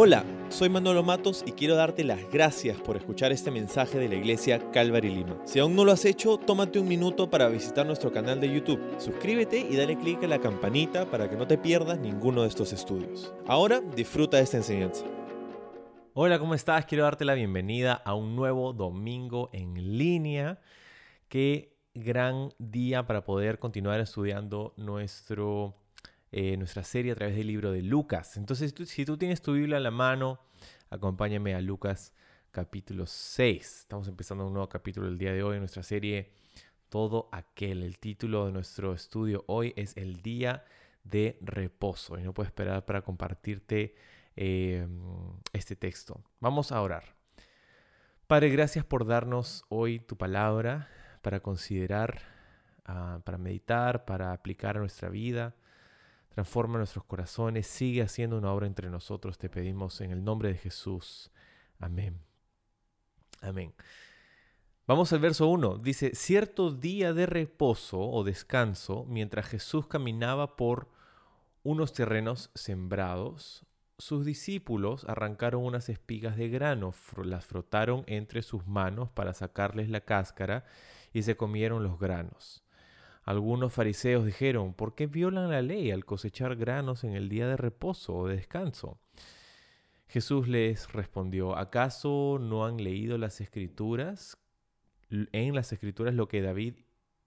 Hola, soy Manolo Matos y quiero darte las gracias por escuchar este mensaje de la iglesia Calvary Lima. Si aún no lo has hecho, tómate un minuto para visitar nuestro canal de YouTube. Suscríbete y dale clic a la campanita para que no te pierdas ninguno de estos estudios. Ahora disfruta de esta enseñanza. Hola, ¿cómo estás? Quiero darte la bienvenida a un nuevo domingo en línea. Qué gran día para poder continuar estudiando nuestro eh, nuestra serie a través del libro de Lucas. Entonces, si tú tienes tu Biblia a la mano, acompáñame a Lucas capítulo 6. Estamos empezando un nuevo capítulo el día de hoy en nuestra serie Todo aquel. El título de nuestro estudio hoy es El día de reposo. Y no puedo esperar para compartirte em, este texto. Vamos a orar. Padre, gracias por darnos hoy tu palabra para considerar, ah, para meditar, para aplicar a nuestra vida transforma nuestros corazones, sigue haciendo una obra entre nosotros, te pedimos en el nombre de Jesús. Amén. Amén. Vamos al verso 1. Dice, cierto día de reposo o descanso, mientras Jesús caminaba por unos terrenos sembrados, sus discípulos arrancaron unas espigas de grano, las frotaron entre sus manos para sacarles la cáscara y se comieron los granos. Algunos fariseos dijeron, ¿por qué violan la ley al cosechar granos en el día de reposo o de descanso? Jesús les respondió, ¿acaso no han leído las escrituras? En las escrituras lo que David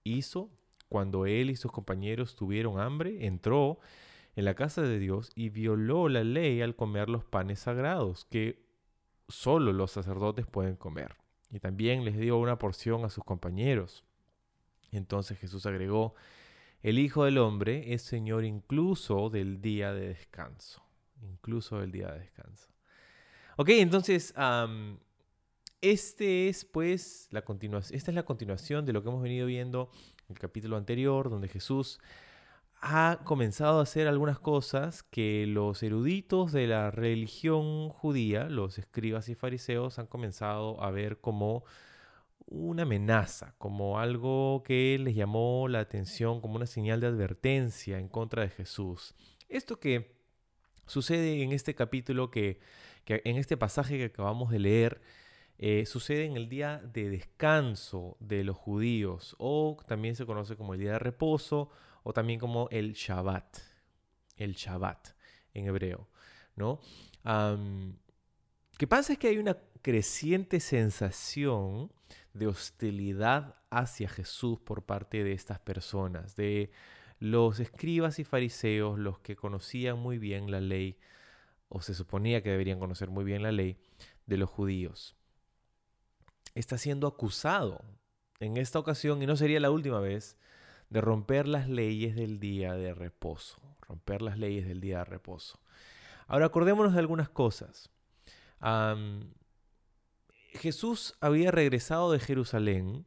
hizo cuando él y sus compañeros tuvieron hambre, entró en la casa de Dios y violó la ley al comer los panes sagrados que solo los sacerdotes pueden comer. Y también les dio una porción a sus compañeros. Entonces Jesús agregó, el Hijo del Hombre es Señor incluso del día de descanso, incluso del día de descanso. Ok, entonces, este es pues la continuación, esta es la continuación de lo que hemos venido viendo en el capítulo anterior, donde Jesús ha comenzado a hacer algunas cosas que los eruditos de la religión judía, los escribas y fariseos, han comenzado a ver como una amenaza, como algo que les llamó la atención, como una señal de advertencia en contra de Jesús. Esto que sucede en este capítulo, que, en este pasaje que acabamos de leer, eh, sucede en el día de descanso de los judíos, o también se conoce como el día de reposo, o también como el Shabbat, el Shabbat en hebreo, ¿no? que pasa es que hay una creciente sensación de hostilidad hacia Jesús por parte de estas personas, de los escribas y fariseos, los que conocían muy bien la ley, o se suponía que deberían conocer muy bien la ley, de los judíos. Está siendo acusado en esta ocasión, y no sería la última vez, de romper las leyes del día de reposo, romper las leyes del día de reposo. Ahora acordémonos de algunas cosas. Jesús había regresado de Jerusalén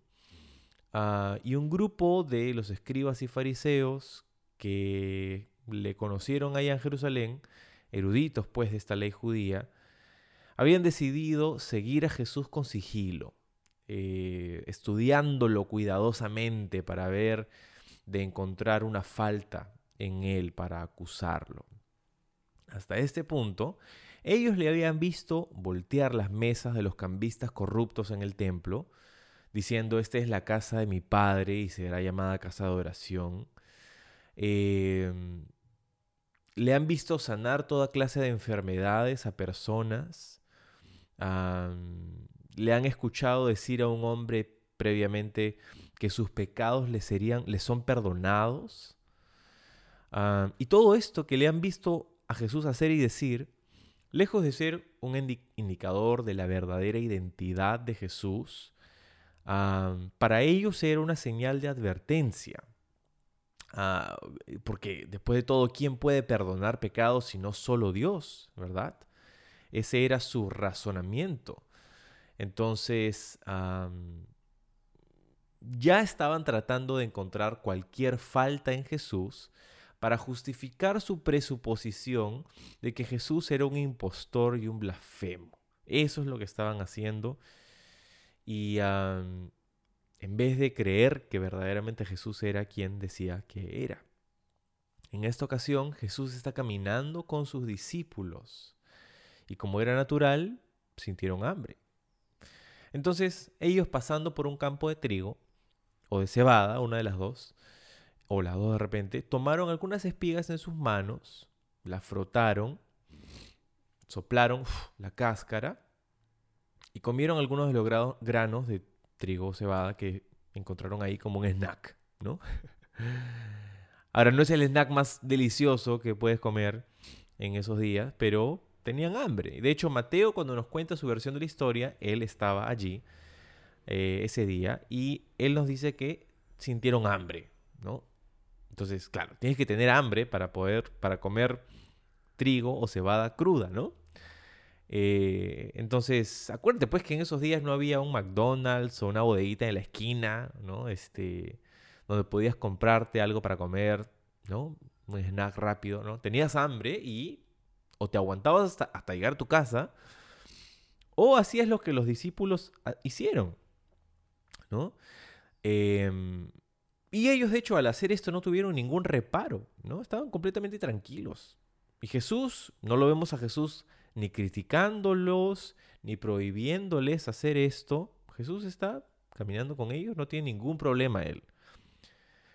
ah, y un grupo de los escribas y fariseos que le conocieron allá en Jerusalén, eruditos pues de esta ley judía, habían decidido seguir a Jesús con sigilo, eh, estudiándolo cuidadosamente para ver de encontrar una falta en él para acusarlo. Hasta este punto, ellos le habían visto voltear las mesas de los cambistas corruptos en el templo, diciendo, esta es la casa de mi padre y será llamada casa de oración. Em, le han visto sanar toda clase de enfermedades a personas. le han escuchado decir a un hombre previamente que sus pecados le, serían, le son perdonados. y todo esto que le han visto a Jesús hacer y decir Lejos de ser un indicador de la verdadera identidad de Jesús, para ellos era una señal de advertencia. Ah, porque después de todo, ¿quién puede perdonar pecados si no solo Dios? ¿Verdad? Ese era su razonamiento. Entonces, ya estaban tratando de encontrar cualquier falta en Jesús para justificar su presuposición de que Jesús era un impostor y un blasfemo. Eso es lo que estaban haciendo. Y en vez de creer que verdaderamente Jesús era quien decía que era. En esta ocasión Jesús está caminando con sus discípulos y como era natural, sintieron hambre. Entonces ellos pasando por un campo de trigo o de cebada, una de las dos, o las dos de repente, tomaron algunas espigas en sus manos, las frotaron, soplaron la cáscara y comieron algunos de los granos de trigo o cebada que encontraron ahí como un snack, ¿no? Ahora, no es el snack más delicioso que puedes comer en esos días, pero tenían hambre. De hecho, Mateo, cuando nos cuenta su versión de la historia, él estaba allí eh, ese día y él nos dice que sintieron hambre, ¿no? Entonces, claro, tienes que tener hambre para poder, para comer trigo o cebada cruda, ¿no? Eh, entonces, acuérdate pues que en esos días no había un McDonald's o una bodeguita en la esquina, ¿no? Este, donde podías comprarte algo para comer, ¿no? Un snack rápido, ¿no? Tenías hambre y o te aguantabas hasta, llegar a tu casa, o hacías lo que los discípulos ah, hicieron, ¿no? Em, y ellos, de hecho, al hacer esto no tuvieron ningún reparo, ¿no? Estaban completamente tranquilos. Y Jesús, no lo vemos a Jesús ni criticándolos, ni prohibiéndoles hacer esto. Jesús está caminando con ellos, no tiene ningún problema él.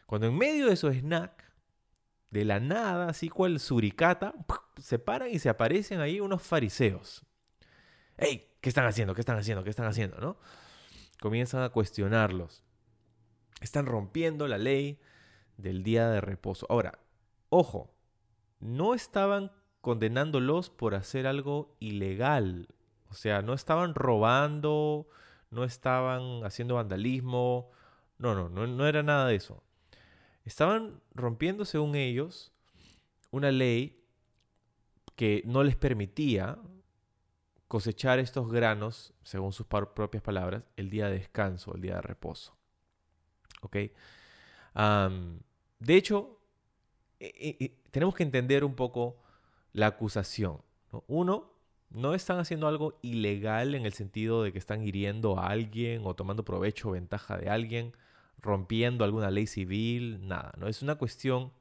Cuando en medio de su snack, de la nada, así cual suricata, se paran y se aparecen ahí unos fariseos. ¡Ey! ¿Qué están haciendo? ¿Qué están haciendo? ¿Qué están haciendo? ¿No? Comienzan a cuestionarlos. Están rompiendo la ley del día de reposo. Ahora, ojo, no estaban condenándolos por hacer algo ilegal. O sea, no estaban robando, no estaban haciendo vandalismo. No, no, no, no era nada de eso. Estaban rompiendo, según ellos, una ley que no les permitía cosechar estos granos, según sus propias palabras, el día de descanso, el día de reposo. ¿Ok? de hecho, e, e, e, tenemos que entender un poco la acusación. Uno, no están haciendo algo ilegal en el sentido de que están hiriendo a alguien o tomando provecho o ventaja de alguien rompiendo alguna ley civil, nada, ¿no? Es una cuestión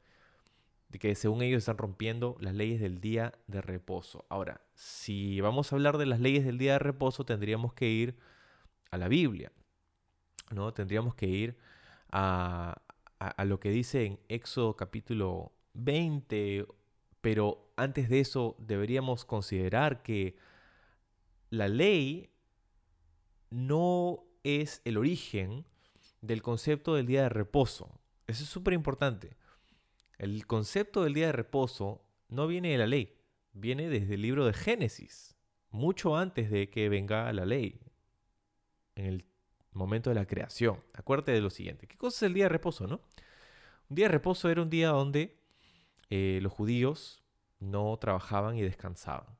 de que según ellos están rompiendo las leyes del día de reposo. Ahora, si vamos a hablar de las leyes del día de reposo, tendríamos que ir a la Biblia, ¿no? Tendríamos que ir a, lo que dice en Éxodo capítulo 20, pero antes de eso deberíamos considerar que la ley no es el origen del concepto del día de reposo. Eso es súper importante. El concepto del día de reposo no viene de la ley, viene desde el libro de Génesis, mucho antes de que venga la ley, en el momento de la creación. Acuérdate de lo siguiente. ¿Qué cosa es el día de reposo, no? Un día de reposo era un día donde eh, los judíos no trabajaban y descansaban.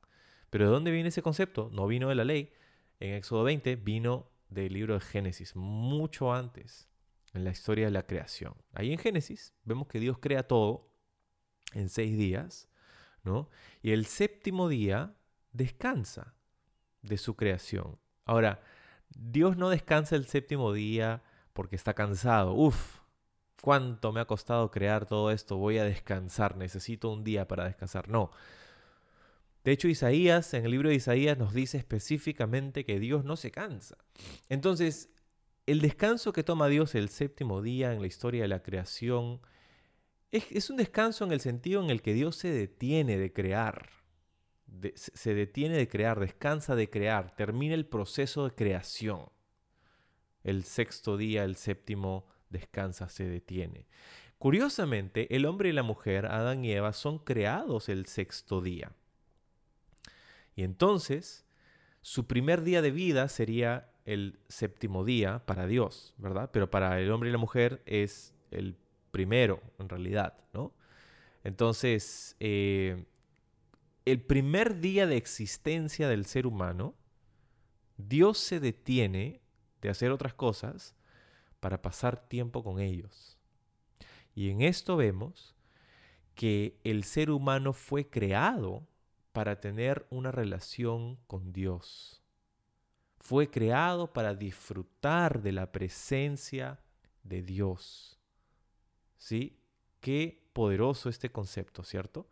Pero ¿de dónde viene ese concepto? No vino de la ley. En Éxodo 20 vino del libro de Génesis, mucho antes en la historia de la creación. Ahí en Génesis vemos que Dios crea todo en seis días, ¿no? Y el séptimo día descansa de su creación. Ahora, Dios no descansa el séptimo día porque está cansado. Uf, cuánto me ha costado crear todo esto, voy a descansar, necesito un día para descansar. No, de hecho, Isaías, en el libro de Isaías, nos dice específicamente que Dios no se cansa. Entonces, el descanso que toma Dios el séptimo día en la historia de la creación es, un descanso en el sentido en el que Dios se detiene de crear. Se detiene de crear, descansa de crear, termina el proceso de creación. El sexto día, el séptimo, descansa, se detiene. Curiosamente, el hombre y la mujer, Adán y Eva, son creados el sexto día. Y entonces, su primer día de vida sería el séptimo día para Dios, ¿verdad? Pero para el hombre y la mujer es el primero, en realidad, ¿no? Entonces, eh, el primer día de existencia del ser humano, Dios se detiene de hacer otras cosas para pasar tiempo con ellos. Y en esto vemos que el ser humano fue creado para tener una relación con Dios. Fue creado para disfrutar de la presencia de Dios. ¿Sí? Qué poderoso este concepto, ¿cierto?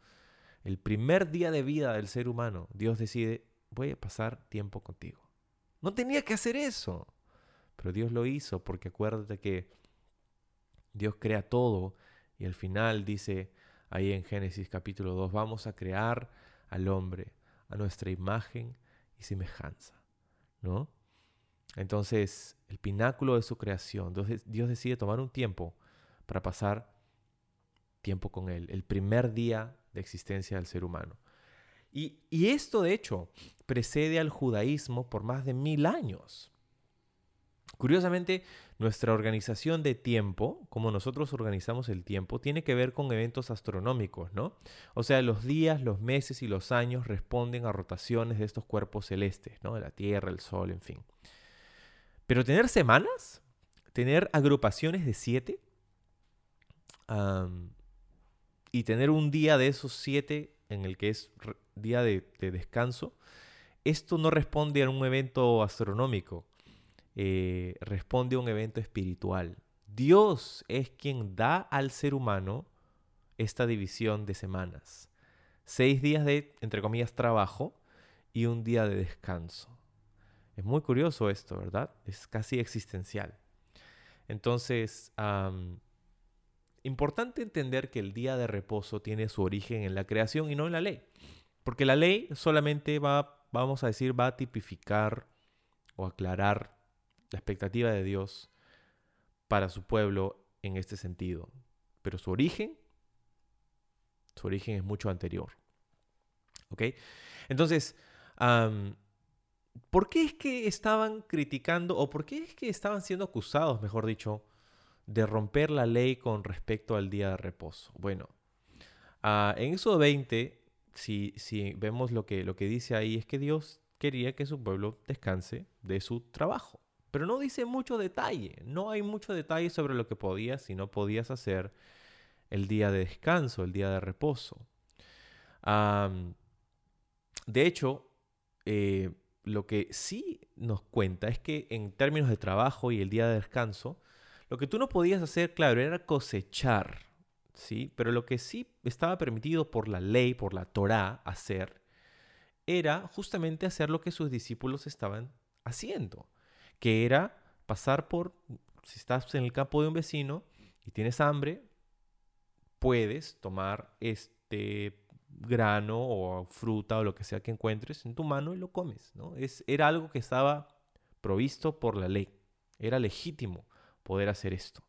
El primer día de vida del ser humano, Dios decide, voy a pasar tiempo contigo. No tenía que hacer eso, pero Dios lo hizo porque acuérdate que Dios crea todo y al final dice ahí en Génesis capítulo 2, vamos a crear al hombre a nuestra imagen y semejanza, ¿no? Entonces, el pináculo de su creación, Dios decide tomar un tiempo para pasar tiempo con él, el primer día de existencia del ser humano. Y, y esto, de hecho, precede al judaísmo por más de mil años. Curiosamente, nuestra organización de tiempo, como nosotros organizamos el tiempo, tiene que ver con eventos astronómicos, ¿no? O sea, los días, los meses y los años responden a rotaciones de estos cuerpos celestes, ¿no? De la Tierra, el Sol, en fin. Pero tener semanas, tener agrupaciones de siete, y tener un día de esos siete en el que es día de, descanso, esto no responde a un evento astronómico, eh, responde a un evento espiritual. Dios es quien da al ser humano esta división de semanas. Seis días de, entre comillas, trabajo y un día de descanso. Es muy curioso esto, ¿verdad? Es casi existencial. Entonces, Importante entender que el día de reposo tiene su origen en la creación y no en la ley. Porque la ley solamente va, vamos a decir, va a tipificar o aclarar la expectativa de Dios para su pueblo en este sentido. Pero su origen, su origen es mucho anterior. ¿Ok? Entonces, ¿por qué es que estaban criticando o por qué es que estaban siendo acusados, mejor dicho, de romper la ley con respecto al día de reposo? Bueno, uh, en eso 20, si, si vemos lo que, lo que dice ahí, es que Dios quería que su pueblo descanse de su trabajo. Pero no dice mucho detalle, no hay mucho detalle sobre lo que podías y no podías hacer el día de descanso, el día de reposo. de hecho, eh, lo que sí nos cuenta es que en términos de trabajo y el día de descanso, lo que tú no podías hacer, claro, era cosechar, ¿sí? Pero lo que sí estaba permitido por la ley, por la Torá, hacer, era justamente hacer lo que sus discípulos estaban haciendo, que era pasar por, si estás en el campo de un vecino y tienes hambre, puedes tomar este grano o fruta o lo que sea que encuentres en tu mano y lo comes, ¿no? Es, era algo que estaba provisto por la ley, era legítimo poder hacer esto.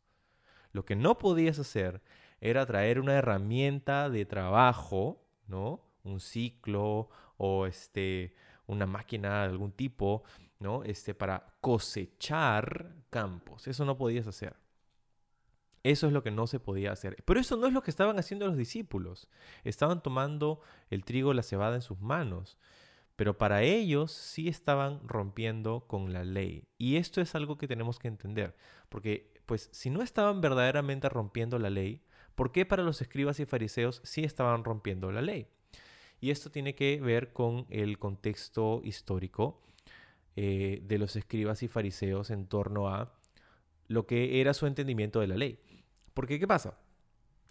Lo que no podías hacer era traer una herramienta de trabajo, ¿no? Un ciclo o este, una máquina de algún tipo, ¿no? Este, para cosechar campos. Eso no podías hacer. Eso es lo que no se podía hacer. Pero eso no es lo que estaban haciendo los discípulos. Estaban tomando el trigo, la cebada en sus manos. Pero para ellos sí estaban rompiendo con la ley. Y esto es algo que tenemos que entender. Porque, pues, si no estaban verdaderamente rompiendo la ley, ¿por qué para los escribas y fariseos sí estaban rompiendo la ley? Y esto tiene que ver con el contexto histórico eh, de los escribas y fariseos en torno a lo que era su entendimiento de la ley. Porque, ¿qué pasa?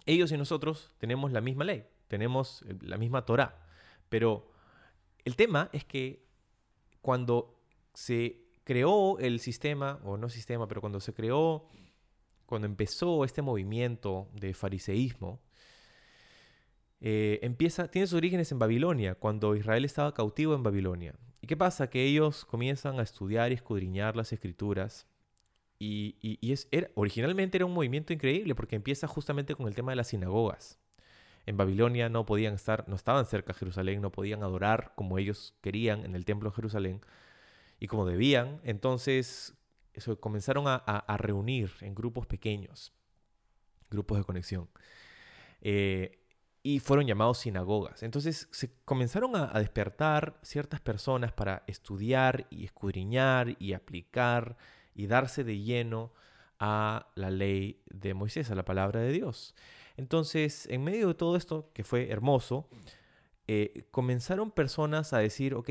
Ellos y nosotros tenemos la misma ley, tenemos la misma Torah, pero el tema es que cuando se creó el sistema, o no sistema, pero cuando se creó, cuando empezó este movimiento de fariseísmo, eh, empieza, tiene sus orígenes en Babilonia, cuando Israel estaba cautivo en Babilonia. ¿Y qué pasa? Que ellos comienzan a estudiar y escudriñar las escrituras. Y, es, originalmente era un movimiento increíble porque empieza justamente con el tema de las sinagogas en Babilonia no podían estar, no estaban cerca de Jerusalén, no podían adorar como ellos querían en el templo de Jerusalén y como debían. Entonces eso, comenzaron a, reunir en grupos pequeños, grupos de conexión. Eh, y fueron llamados sinagogas. Entonces se comenzaron a, despertar ciertas personas para estudiar y escudriñar y aplicar y darse de lleno a la ley de Moisés, a la palabra de Dios. Entonces, en medio de todo esto, que fue hermoso, eh, comenzaron personas a decir, ok,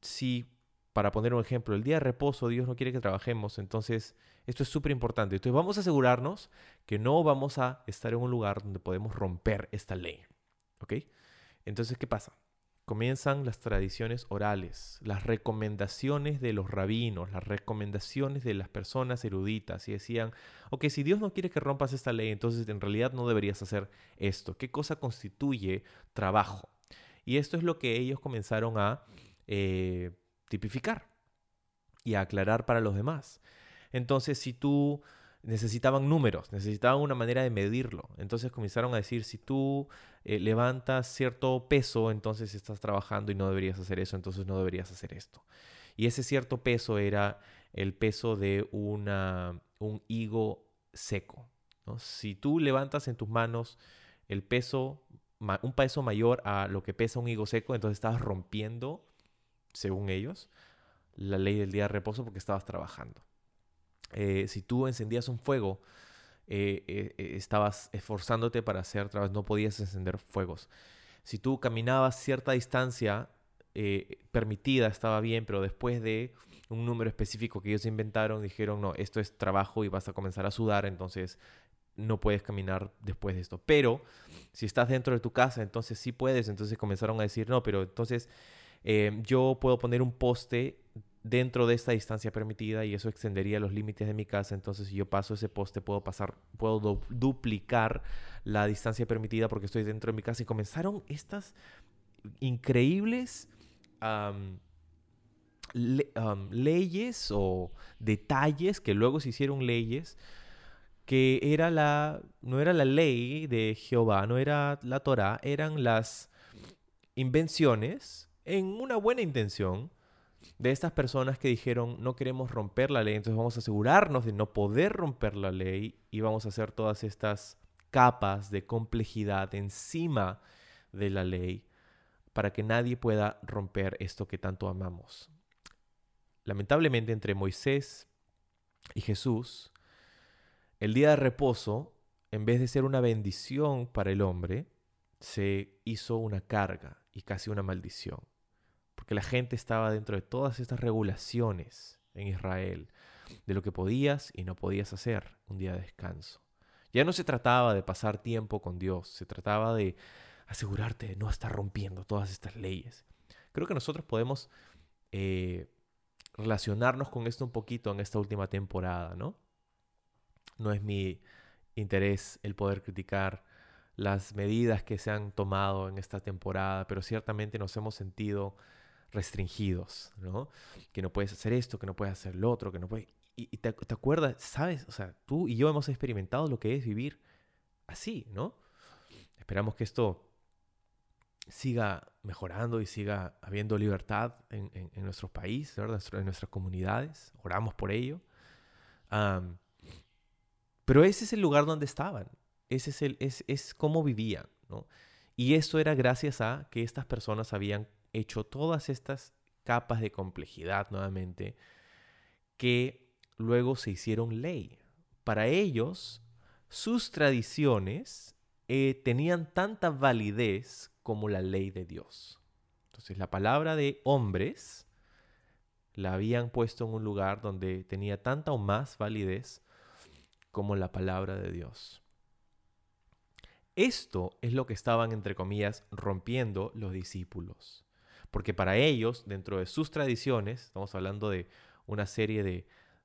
si, para poner un ejemplo, el día de reposo Dios no quiere que trabajemos, entonces esto es súper importante. Entonces vamos a asegurarnos que no vamos a estar en un lugar donde podemos romper esta ley. ¿Ok? Entonces, ¿qué pasa? Comienzan las tradiciones orales, las recomendaciones de los rabinos, las recomendaciones de las personas eruditas y decían, ok, si Dios no quiere que rompas esta ley, entonces en realidad no deberías hacer esto. ¿Qué cosa constituye trabajo? Y esto es lo que ellos comenzaron a eh, tipificar y a aclarar para los demás. Entonces, si tú necesitaban números, necesitaban una manera de medirlo. Entonces comenzaron a decir, si tú eh, levantas cierto peso, entonces estás trabajando y no deberías hacer eso, entonces no deberías hacer esto. Y ese cierto peso era el peso de una, un higo seco. Si tú levantas en tus manos el peso, un peso mayor a lo que pesa un higo seco, entonces estás rompiendo, según ellos, la ley del día de reposo porque estabas trabajando. Eh, si tú encendías un fuego, eh, eh, estabas esforzándote para hacer vez no podías encender fuegos. Si tú caminabas cierta distancia permitida, estaba bien, pero después de un número específico que ellos inventaron, dijeron, no, esto es trabajo y vas a comenzar a sudar, entonces no puedes caminar después de esto. Pero si estás dentro de tu casa, entonces sí puedes. Entonces comenzaron a decir, no, pero entonces yo puedo poner un poste dentro de esta distancia permitida y eso extendería los límites de mi casa. Entonces, si yo paso ese poste, puedo pasar, puedo duplicar la distancia permitida porque estoy dentro de mi casa. Y comenzaron estas increíbles leyes o detalles que luego se hicieron leyes que era la no era la ley de Jehová, no era la Torá, eran las invenciones en una buena intención de estas personas que dijeron no queremos romper la ley, entonces vamos a asegurarnos de no poder romper la ley y vamos a hacer todas estas capas de complejidad encima de la ley para que nadie pueda romper esto que tanto amamos. Lamentablemente entre Moisés y Jesús, el día de reposo, en vez de ser una bendición para el hombre, se hizo una carga y casi una maldición porque la gente estaba dentro de todas estas regulaciones en Israel, de lo que podías y no podías hacer un día de descanso. Ya no se trataba de pasar tiempo con Dios, se trataba de asegurarte de no estar rompiendo todas estas leyes. Creo que nosotros podemos eh, relacionarnos con esto un poquito en esta última temporada, ¿no? No es mi interés el poder criticar las medidas que se han tomado en esta temporada, pero ciertamente nos hemos sentido restringidos, ¿no? Que no puedes hacer esto, que no puedes hacer lo otro, que no puedes... Y, te, acuerdas, ¿sabes? O sea, tú y yo hemos experimentado lo que es vivir así, ¿no? Esperamos que esto siga mejorando y siga habiendo libertad en, en, nuestro país, ¿verdad? en nuestras comunidades. Oramos por ello. pero ese es el lugar donde estaban. Ese es, el, es, es cómo vivían, ¿no? Y eso era gracias a que estas personas habían hecho todas estas capas de complejidad nuevamente que luego se hicieron ley. Para ellos, sus tradiciones eh, tenían tanta validez como la ley de Dios. Entonces la palabra de hombres la habían puesto en un lugar donde tenía tanta o más validez como la palabra de Dios. Esto es lo que estaban, entre comillas, rompiendo los discípulos. Porque para ellos, dentro de sus tradiciones, estamos hablando de una serie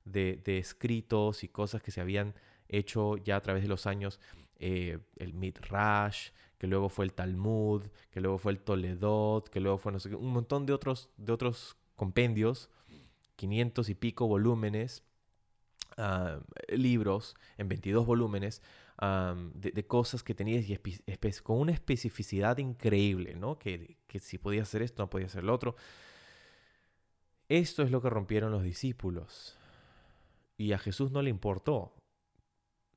de, escritos y cosas que se habían hecho ya a través de los años, eh, el Midrash, que luego fue el Talmud, que luego fue el Toledot, que luego fue no sé un montón de otros, de otros compendios, 500 y pico volúmenes, ah, libros en 22 volúmenes, de, cosas que tenías y con una especificidad increíble, ¿no? Que, que si podía hacer esto, no podía hacer lo otro. Esto es lo que rompieron los discípulos. Y a Jesús no le importó,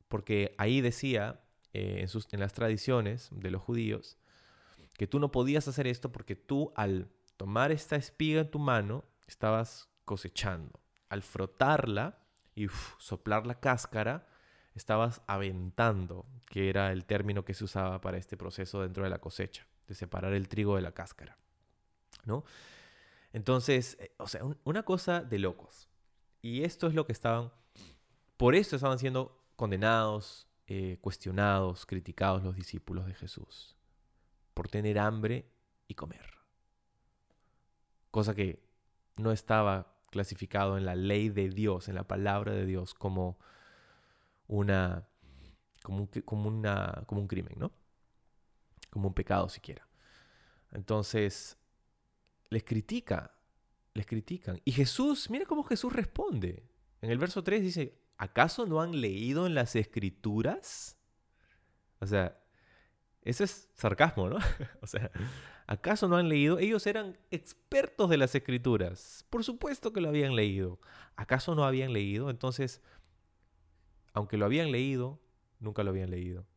porque ahí decía, eh, en, sus, en las tradiciones de los judíos, que tú no podías hacer esto porque tú al tomar esta espiga en tu mano, estabas cosechando. Al frotarla y soplar la cáscara, estabas aventando, que era el término que se usaba para este proceso dentro de la cosecha, de separar el trigo de la cáscara. ¿No? Entonces, eh, o sea, una cosa de locos. Y esto es lo que estaban, por esto estaban siendo condenados, eh, cuestionados, criticados los discípulos de Jesús. Por tener hambre y comer. Cosa que no estaba clasificado en la ley de Dios, en la palabra de Dios, como una como un, como una, como un crimen, ¿no? Como un pecado siquiera. Entonces, les critica, les critican. Y Jesús, mira cómo Jesús responde. En el verso 3 dice, ¿acaso no han leído en las escrituras? O sea, ese es sarcasmo, ¿no? o sea, ¿acaso no han leído? Ellos eran expertos de las escrituras. Por supuesto que lo habían leído. ¿Acaso no habían leído? Entonces, aunque lo habían leído, nunca lo habían leído.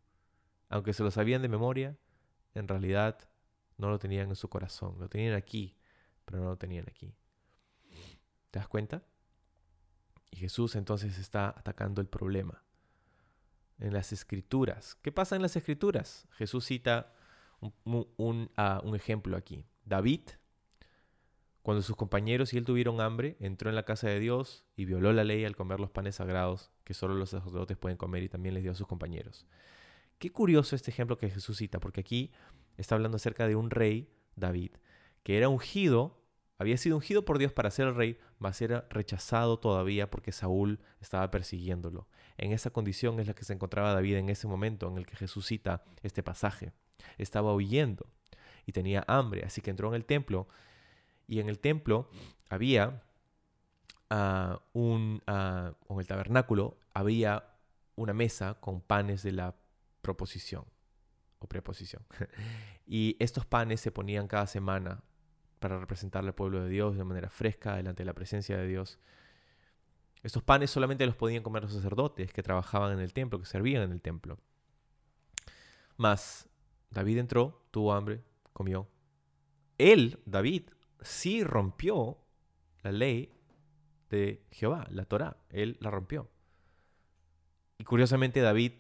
Aunque se lo sabían de memoria, en realidad no lo tenían en su corazón. Lo tenían aquí, pero no lo tenían aquí. ¿Te das cuenta? Y Jesús entonces está atacando el problema. En las escrituras. ¿Qué pasa en las escrituras? Jesús cita un, ah, un ejemplo aquí. David, cuando sus compañeros y él tuvieron hambre, entró en la casa de Dios y violó la ley al comer los panes sagrados que solo los sacerdotes pueden comer y también les dio a sus compañeros. Qué curioso este ejemplo que Jesús cita, porque aquí está hablando acerca de un rey, David, que era ungido, había sido ungido por Dios para ser el rey, mas era rechazado todavía porque Saúl estaba persiguiéndolo. En esa condición es la que se encontraba David en ese momento en el que Jesús cita este pasaje. Estaba huyendo y tenía hambre, así que entró en el templo y en el templo había un, en el tabernáculo había una mesa con panes de la proposición o preposición. y estos panes se ponían cada semana para representar al pueblo de Dios de manera fresca delante de la presencia de Dios. Estos panes solamente los podían comer los sacerdotes que trabajaban en el templo, que servían en el templo. Mas David entró, tuvo hambre, comió. Él, David, sí rompió la ley de Jehová, la Torá. Él la rompió. Y curiosamente David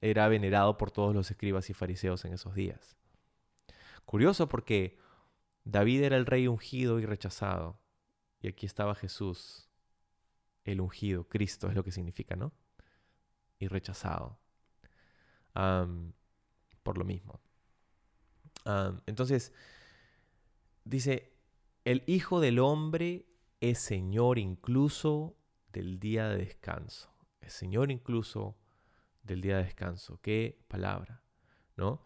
era venerado por todos los escribas y fariseos en esos días. Curioso porque David era el rey ungido y rechazado. Y aquí estaba Jesús, el ungido, Cristo es lo que significa, ¿no? Y rechazado. por lo mismo. entonces, dice, el Hijo del Hombre es Señor incluso del día de descanso. Es Señor incluso del día de descanso. Qué palabra, ¿no?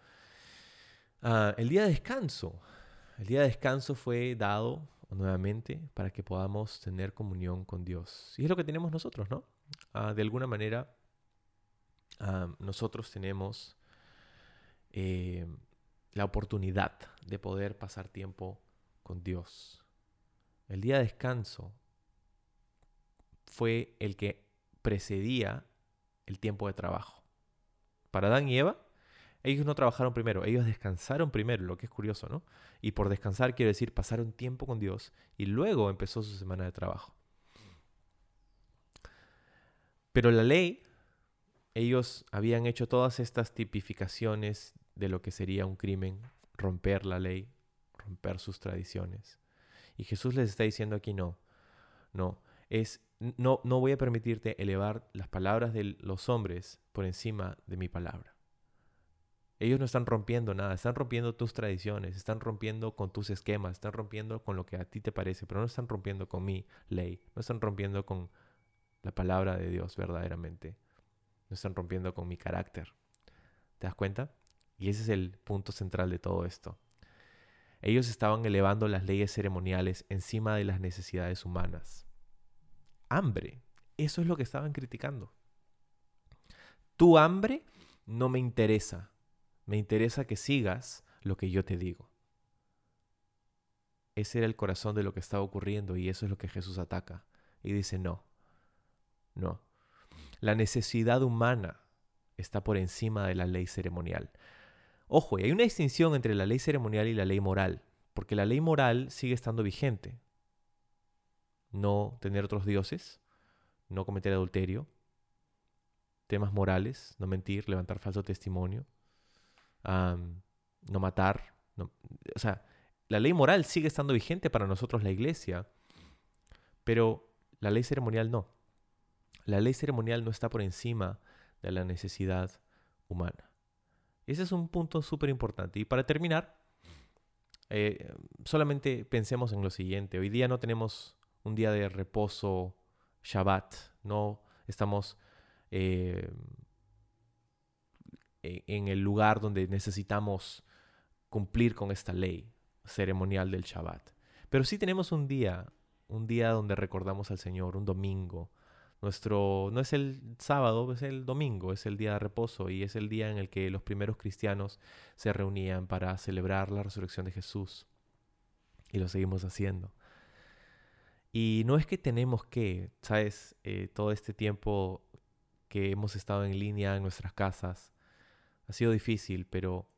Ah, el día de descanso. El día de descanso fue dado nuevamente para que podamos tener comunión con Dios. Y es lo que tenemos nosotros, ¿no? Ah, de alguna manera, ah, nosotros tenemos eh, la oportunidad de poder pasar tiempo con Dios. El día de descanso fue el que precedía el tiempo de trabajo. Para Adán y Eva, ellos no trabajaron primero, ellos descansaron primero, lo que es curioso, ¿no? Y por descansar quiere decir pasaron tiempo con Dios y luego empezó su semana de trabajo. Pero la ley, ellos habían hecho todas estas tipificaciones de lo que sería un crimen, romper la ley, romper sus tradiciones. Y Jesús les está diciendo aquí no, no, es no, no voy a permitirte elevar las palabras de los hombres por encima de mi palabra. Ellos no están rompiendo nada, están rompiendo tus tradiciones, están rompiendo con tus esquemas, están rompiendo con lo que a ti te parece, pero no están rompiendo con mi ley, no están rompiendo con la palabra de Dios verdaderamente, no están rompiendo con mi carácter. ¿Te das cuenta? Y ese es el punto central de todo esto. Ellos estaban elevando las leyes ceremoniales encima de las necesidades humanas. Hambre, eso es lo que estaban criticando. Tu hambre no me interesa, me interesa que sigas lo que yo te digo. Ese era el corazón de lo que estaba ocurriendo y eso es lo que Jesús ataca. Y dice, no, no. La necesidad humana está por encima de la ley ceremonial. Ojo, hay una distinción entre la ley ceremonial y la ley moral, porque la ley moral sigue estando vigente. No tener otros dioses, no cometer adulterio, temas morales, no mentir, levantar falso testimonio, no matar. o sea, la ley moral sigue estando vigente para nosotros la iglesia, pero la ley ceremonial no. La ley ceremonial no está por encima de la necesidad humana. Ese es un punto súper importante. Y para terminar, Eh, solamente pensemos en lo siguiente. Hoy día no tenemos un día de reposo Shabbat. No estamos eh, en el lugar donde necesitamos cumplir con esta ley ceremonial del Shabbat. Pero sí tenemos un día, un día donde recordamos al Señor, un domingo. Nuestro, no es el sábado, es el domingo, es el día de reposo y es el día en el que los primeros cristianos se reunían para celebrar la resurrección de Jesús. Y lo seguimos haciendo. Y no es que tenemos que, ¿sabes? Eh, todo este tiempo que hemos estado en línea en nuestras casas, ha sido difícil, pero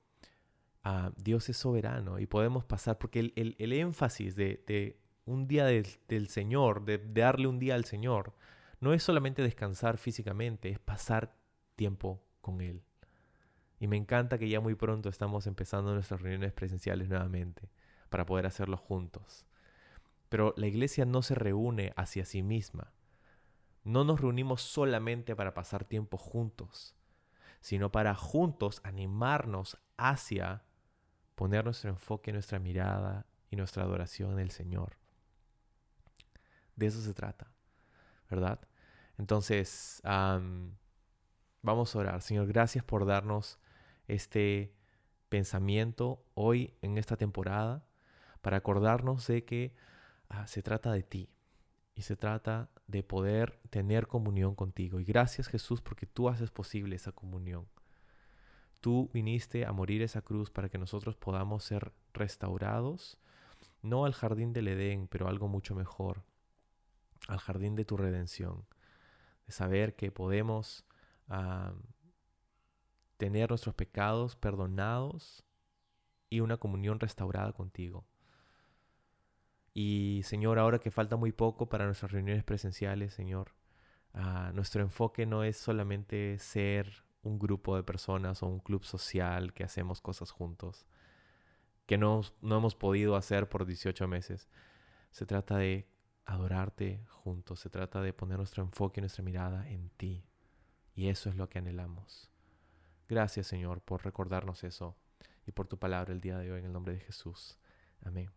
ah, Dios es soberano y podemos pasar, porque el, énfasis de, un día del, Señor, de, darle un día al Señor, no es solamente descansar físicamente, es pasar tiempo con Él. Y me encanta que ya muy pronto estamos empezando nuestras reuniones presenciales nuevamente para poder hacerlo juntos. Pero la iglesia no se reúne hacia sí misma. No nos reunimos solamente para pasar tiempo juntos, sino para juntos animarnos hacia poner nuestro enfoque, nuestra mirada y nuestra adoración en el Señor. De eso se trata, ¿verdad? Entonces, vamos a orar. Señor, gracias por darnos este pensamiento hoy en esta temporada para acordarnos de que ah, se trata de ti y se trata de poder tener comunión contigo. Y gracias Jesús porque tú haces posible esa comunión. Tú viniste a morir esa cruz para que nosotros podamos ser restaurados, no al jardín del Edén, pero algo mucho mejor, al jardín de tu redención, saber que podemos ah, tener nuestros pecados perdonados y una comunión restaurada contigo. Y Señor, ahora que falta muy poco para nuestras reuniones presenciales, Señor, ah, nuestro enfoque no es solamente ser un grupo de personas o un club social que hacemos cosas juntos, que no, no hemos podido hacer por 18 meses. Se trata de adorarte juntos, se trata de poner nuestro enfoque y nuestra mirada en ti. Y eso es lo que anhelamos. Gracias Señor por recordarnos eso y por tu palabra el día de hoy en el nombre de Jesús. Amén.